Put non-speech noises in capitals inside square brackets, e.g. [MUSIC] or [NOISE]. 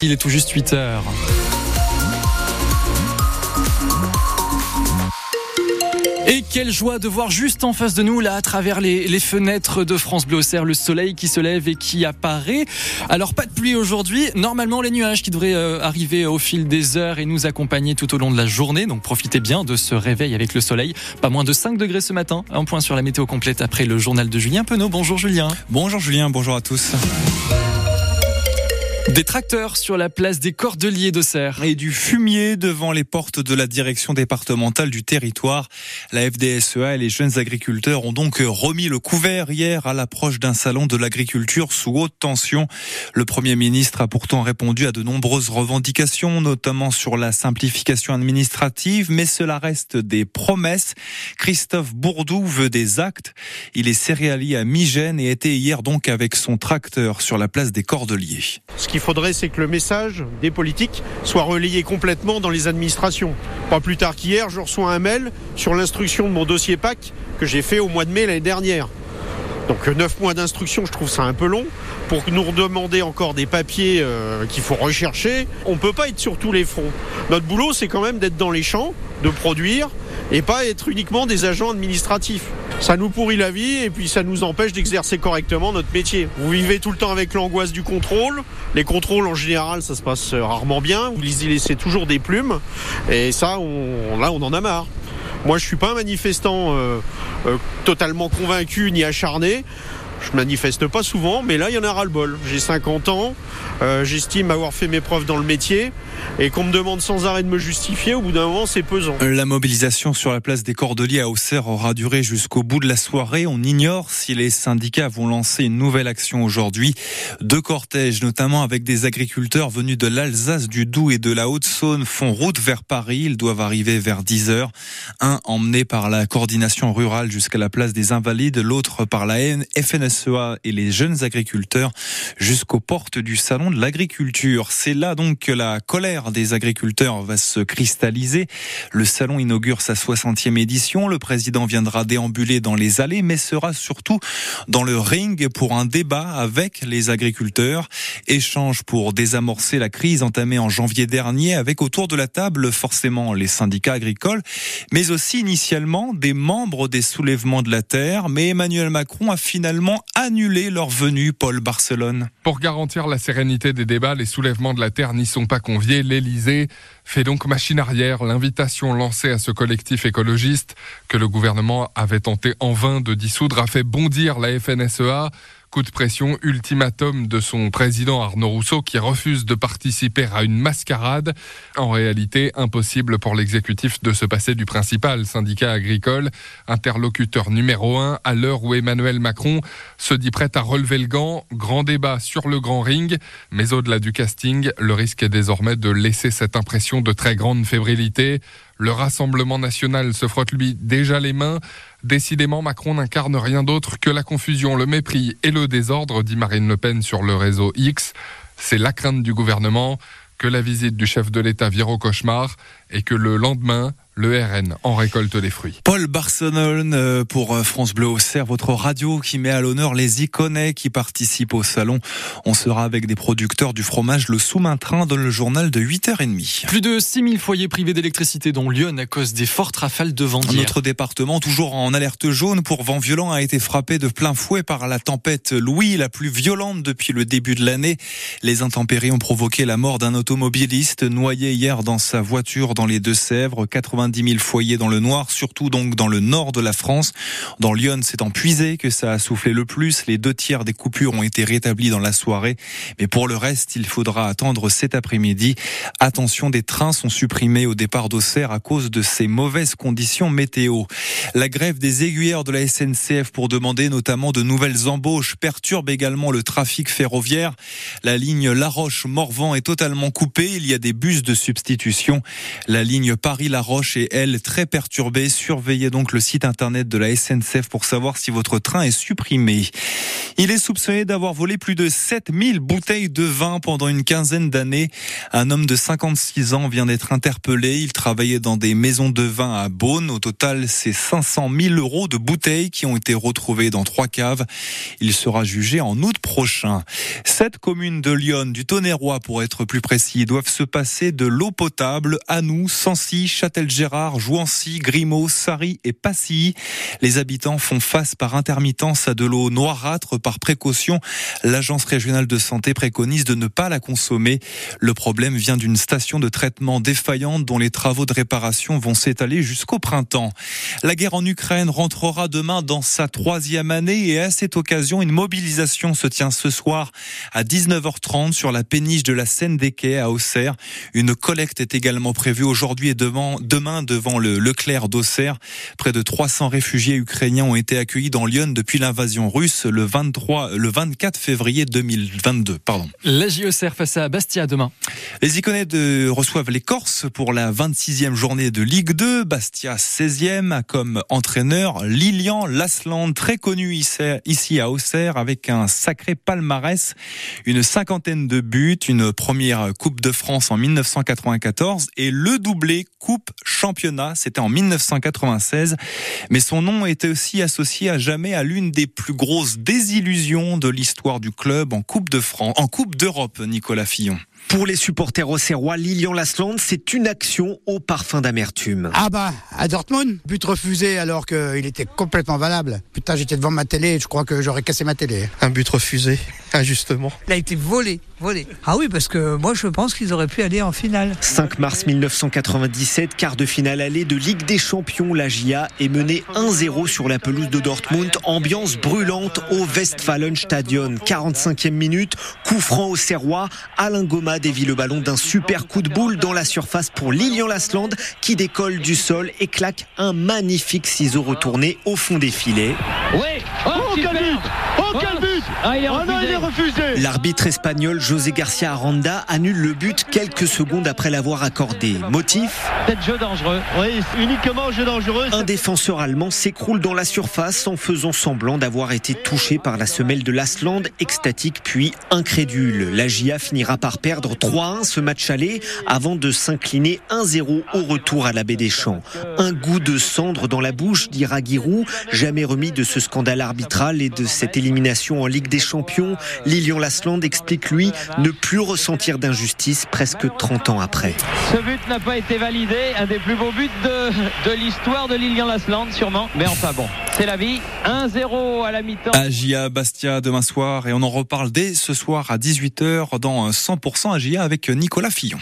Il est tout juste 8 heures. Et quelle joie de voir juste en face de nous, là, à travers les, fenêtres de France Bleu Auxerre, le soleil qui se lève et qui apparaît. Alors, pas de pluie aujourd'hui. Normalement, les nuages qui devraient euh, arriver au fil des heures et nous accompagner tout au long de la journée. Donc, profitez bien de ce réveil avec le soleil. Pas moins de 5 degrés ce matin. Un point sur la météo complète après le journal de Julien Penaud. Bonjour Julien. Bonjour Julien, bonjour à tous. Des tracteurs sur la place des Cordeliers d'Auxerre. Et du fumier devant les portes de la direction départementale du territoire. La FDSEA et les jeunes agriculteurs ont donc remis le couvert hier à l'approche d'un salon de l'agriculture sous haute tension. Le Premier ministre a pourtant répondu à de nombreuses revendications, notamment sur la simplification administrative, mais cela reste des promesses. Christophe Bourdou veut des actes. Il est céréalier à Migène et était hier donc avec son tracteur sur la place des Cordeliers. Ce qu'il faudrait, c'est que le message des politiques soit relayé complètement dans les administrations. Pas plus tard qu'hier, je reçois un mail sur l'instruction de mon dossier PAC que j'ai fait au mois de mai l'année dernière. Donc 9 mois d'instruction, je trouve ça un peu long. Pour nous redemander encore des papiers euh, qu'il faut rechercher, on ne peut pas être sur tous les fronts. Notre boulot, c'est quand même d'être dans les champs, de produire, et pas être uniquement des agents administratifs. Ça nous pourrit la vie et puis ça nous empêche d'exercer correctement notre métier. Vous vivez tout le temps avec l'angoisse du contrôle. Les contrôles en général, ça se passe rarement bien. Vous y laissez toujours des plumes et ça, là, on en a marre. Moi, je suis pas un manifestant euh, euh, totalement convaincu ni acharné. Je manifeste pas souvent, mais là, il y en a ras-le-bol. J'ai 50 ans, euh, j'estime avoir fait mes preuves dans le métier et qu'on me demande sans arrêt de me justifier, au bout d'un moment, c'est pesant. La mobilisation sur la place des Cordeliers à Auxerre aura duré jusqu'au bout de la soirée. On ignore si les syndicats vont lancer une nouvelle action aujourd'hui. Deux cortèges, notamment avec des agriculteurs venus de l'Alsace, du Doubs et de la Haute-Saône, font route vers Paris. Ils doivent arriver vers 10 heures. Un emmené par la coordination rurale jusqu'à la place des Invalides, l'autre par la FNSEA et les jeunes agriculteurs jusqu'aux portes du salon de l'agriculture. C'est là donc que la colère des agriculteurs va se cristalliser. Le salon inaugure sa 60e édition. Le président viendra déambuler dans les allées, mais sera surtout dans le ring pour un débat avec les agriculteurs. Échange pour désamorcer la crise entamée en janvier dernier avec autour de la table forcément les syndicats agricoles, mais aussi initialement des membres des soulèvements de la terre. Mais Emmanuel Macron a finalement annulé leur venue, Paul Barcelone. Pour garantir la sérénité des débats, les soulèvements de la terre n'y sont pas conviés. L'Élysée fait donc machine arrière. L'invitation lancée à ce collectif écologiste que le gouvernement avait tenté en vain de dissoudre a fait bondir la FNSEA. Coup de pression, ultimatum de son président Arnaud Rousseau qui refuse de participer à une mascarade. En réalité, impossible pour l'exécutif de se passer du principal syndicat agricole, interlocuteur numéro un à l'heure où Emmanuel Macron se dit prêt à relever le gant. Grand débat sur le grand ring, mais au-delà du casting, le risque est désormais de laisser cette impression de très grande fébrilité. Le Rassemblement national se frotte lui déjà les mains. Décidément, Macron n'incarne rien d'autre que la confusion, le mépris et le désordre, dit Marine Le Pen sur le réseau X. C'est la crainte du gouvernement que la visite du chef de l'État vire au cauchemar et que le lendemain, le RN en récolte les fruits. Paul Barcelone euh, pour euh, France Bleu Auxerre, votre radio qui met à l'honneur les Iconais qui participent au salon. On sera avec des producteurs du fromage Le Sous-Main-Train dans le journal de 8h30. Plus de 6000 foyers privés d'électricité dont Lyon à cause des fortes rafales de vent. Notre département, toujours en alerte jaune pour vent violent, a été frappé de plein fouet par la tempête Louis, la plus violente depuis le début de l'année. Les intempéries ont provoqué la mort d'un automobiliste noyé hier dans sa voiture dans les Deux-Sèvres. 90 000 foyers dans le noir, surtout donc dans le nord de la France. Dans Lyon, c'est en puisé que ça a soufflé le plus. Les deux tiers des coupures ont été rétablis dans la soirée. Mais pour le reste, il faudra attendre cet après-midi. Attention, des trains sont supprimés au départ d'Auxerre à cause de ces mauvaises conditions météo. La grève des aiguilleurs de la SNCF pour demander notamment de nouvelles embauches perturbe également le trafic ferroviaire. La ligne La Roche-Morvan est totalement coupée. Il y a des bus de substitution. La ligne Paris-La Roche est, elle, très perturbée. Surveillez donc le site internet de la SNCF pour savoir si votre train est supprimé. Il est soupçonné d'avoir volé plus de 7000 bouteilles de vin pendant une quinzaine d'années. Un homme de 56 ans vient d'être interpellé. Il travaillait dans des maisons de vin à Beaune. Au total, c'est 500 000 euros de bouteilles qui ont été retrouvées dans trois caves. Il sera jugé en août prochain. Sept communes de Lyon, du Tonnerrois pour être plus précis, doivent se passer de l'eau potable à nous, Sancy, Châtel-Gérard, Jouancy, Grimaud, Sary et Passy. Les habitants font face par intermittence à de l'eau noirâtre par précaution. L'agence régionale de santé préconise de ne pas la consommer. Le problème vient d'une station de traitement défaillante dont les travaux de réparation vont s'étaler jusqu'au printemps. La guerre en Ukraine rentrera demain dans sa troisième année et à cette occasion, une mobilisation se tient ce soir à 19h30 sur la péniche de la Seine des Quais à Auxerre. Une collecte est également prévue aujourd'hui et demain, demain devant le Leclerc d'Auxerre. Près de 300 réfugiés ukrainiens ont été accueillis dans Lyon depuis l'invasion russe le 23, le 24 février 2022. Pardon. La JOCR face à Bastia demain. Les Iconais de reçoivent les Corses pour la 26e journée de Ligue 2. Bastia 16e a comme entraîneur Lilian Lasland, très connu ici à Auxerre avec un sacré palmarès, une cinquantaine de buts, une première Coupe de France en 1994 et le doublé Coupe Championnat, c'était en 1996. Mais son nom était aussi associé à jamais à l'une des plus grosses désillusions de l'histoire du club en Coupe de France, en Coupe d'Europe, Nicolas Fillon. Pour les supporters auxerrois, Lilian Lasland, c'est une action au parfum d'amertume. Ah bah, à Dortmund, but refusé alors qu'il était complètement valable. Putain, j'étais devant ma télé, je crois que j'aurais cassé ma télé. Un but refusé, [LAUGHS] injustement. Il a été volé, volé. Ah oui, parce que moi je pense qu'ils auraient pu aller en finale. 5 mars 1997, quart de finale allée de Ligue des Champions, la GIA est menée 1-0 sur la pelouse de Dortmund. Ambiance brûlante au Westfalenstadion. 45e minute, coup franc au Serrois, Alain Goma dévie le ballon d'un super coup de boule dans la surface pour Lilian Lasland qui décolle du sol et claque un magnifique ciseau retourné au fond des filets. Oui Oh, quel but. Oh, quel but Ah, il est Oh non, il est refusé L'arbitre espagnol José Garcia Aranda annule le but quelques secondes après l'avoir accordé. Motif Peut-être jeu dangereux. Oui, uniquement jeu dangereux. Un défenseur allemand s'écroule dans la surface en faisant semblant d'avoir été touché par la semelle de Lasland, extatique puis incrédule. La GIA finira par perdre 3-1 ce match aller avant de s'incliner 1-0 au retour à la baie des Champs. Un goût de cendre dans la bouche, dira Giroud, jamais remis de ce scandale arbitral et de cette élimination en Ligue des Champions. Lilian Lasland explique lui ne plus ressentir d'injustice presque 30 ans après. Ce but n'a pas été validé. Un des plus beaux buts de, de l'histoire de Lilian Lasland, sûrement. Mais enfin bon, c'est la vie. 1-0 à la mi-temps. Agia Bastia demain soir et on en reparle dès ce soir à 18h dans 100% Agia avec Nicolas Fillon.